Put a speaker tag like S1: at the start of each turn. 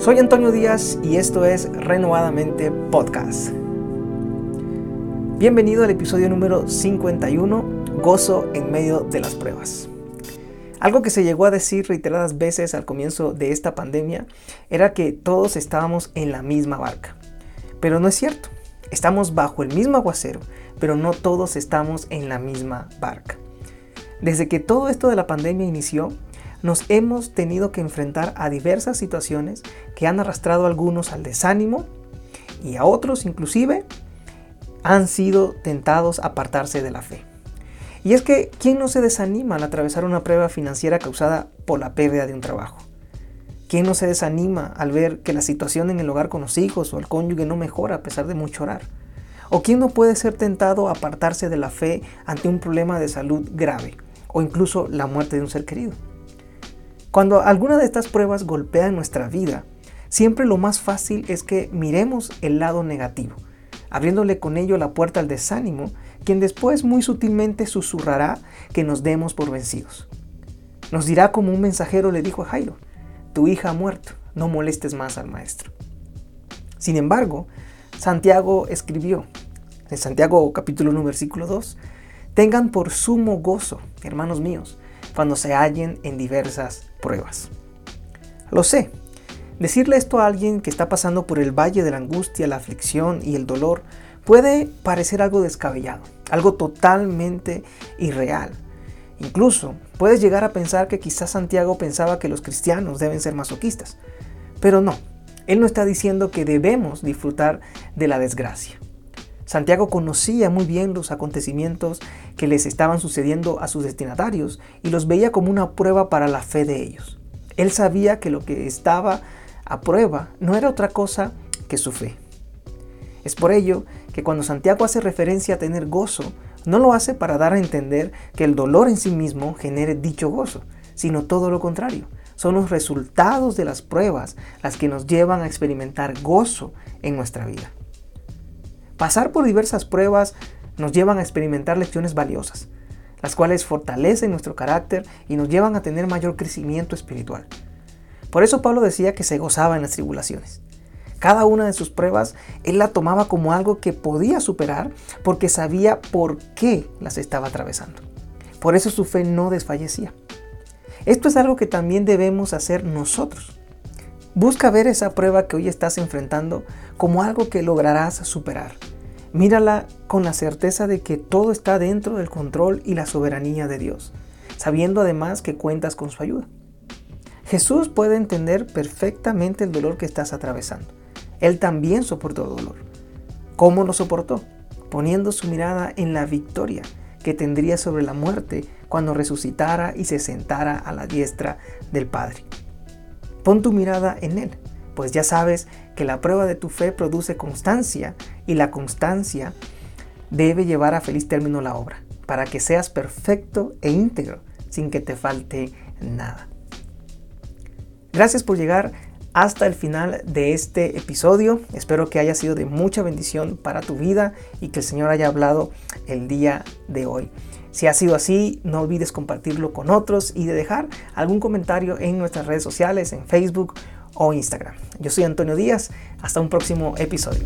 S1: Soy Antonio Díaz y esto es Renovadamente Podcast. Bienvenido al episodio número 51, Gozo en medio de las pruebas. Algo que se llegó a decir reiteradas veces al comienzo de esta pandemia era que todos estábamos en la misma barca. Pero no es cierto. Estamos bajo el mismo aguacero, pero no todos estamos en la misma barca. Desde que todo esto de la pandemia inició, nos hemos tenido que enfrentar a diversas situaciones que han arrastrado a algunos al desánimo y a otros inclusive han sido tentados a apartarse de la fe. Y es que, ¿quién no se desanima al atravesar una prueba financiera causada por la pérdida de un trabajo? ¿Quién no se desanima al ver que la situación en el hogar con los hijos o el cónyuge no mejora a pesar de mucho orar? ¿O quién no puede ser tentado a apartarse de la fe ante un problema de salud grave o incluso la muerte de un ser querido? Cuando alguna de estas pruebas golpea nuestra vida, siempre lo más fácil es que miremos el lado negativo, abriéndole con ello la puerta al desánimo, quien después muy sutilmente susurrará que nos demos por vencidos. Nos dirá como un mensajero le dijo a Jairo, tu hija ha muerto, no molestes más al maestro. Sin embargo, Santiago escribió, en Santiago capítulo 1 versículo 2, tengan por sumo gozo, hermanos míos, cuando se hallen en diversas pruebas. Lo sé, decirle esto a alguien que está pasando por el valle de la angustia, la aflicción y el dolor puede parecer algo descabellado, algo totalmente irreal. Incluso puedes llegar a pensar que quizás Santiago pensaba que los cristianos deben ser masoquistas. Pero no, él no está diciendo que debemos disfrutar de la desgracia. Santiago conocía muy bien los acontecimientos que les estaban sucediendo a sus destinatarios y los veía como una prueba para la fe de ellos. Él sabía que lo que estaba a prueba no era otra cosa que su fe. Es por ello que cuando Santiago hace referencia a tener gozo, no lo hace para dar a entender que el dolor en sí mismo genere dicho gozo, sino todo lo contrario. Son los resultados de las pruebas las que nos llevan a experimentar gozo en nuestra vida. Pasar por diversas pruebas nos llevan a experimentar lecciones valiosas, las cuales fortalecen nuestro carácter y nos llevan a tener mayor crecimiento espiritual. Por eso Pablo decía que se gozaba en las tribulaciones. Cada una de sus pruebas él la tomaba como algo que podía superar porque sabía por qué las estaba atravesando. Por eso su fe no desfallecía. Esto es algo que también debemos hacer nosotros. Busca ver esa prueba que hoy estás enfrentando como algo que lograrás superar. Mírala con la certeza de que todo está dentro del control y la soberanía de Dios, sabiendo además que cuentas con su ayuda. Jesús puede entender perfectamente el dolor que estás atravesando. Él también soportó dolor. ¿Cómo lo soportó? Poniendo su mirada en la victoria que tendría sobre la muerte cuando resucitara y se sentara a la diestra del Padre. Pon tu mirada en Él pues ya sabes que la prueba de tu fe produce constancia y la constancia debe llevar a feliz término la obra, para que seas perfecto e íntegro sin que te falte nada. Gracias por llegar hasta el final de este episodio. Espero que haya sido de mucha bendición para tu vida y que el Señor haya hablado el día de hoy. Si ha sido así, no olvides compartirlo con otros y de dejar algún comentario en nuestras redes sociales, en Facebook o Instagram. Yo soy Antonio Díaz, hasta un próximo episodio.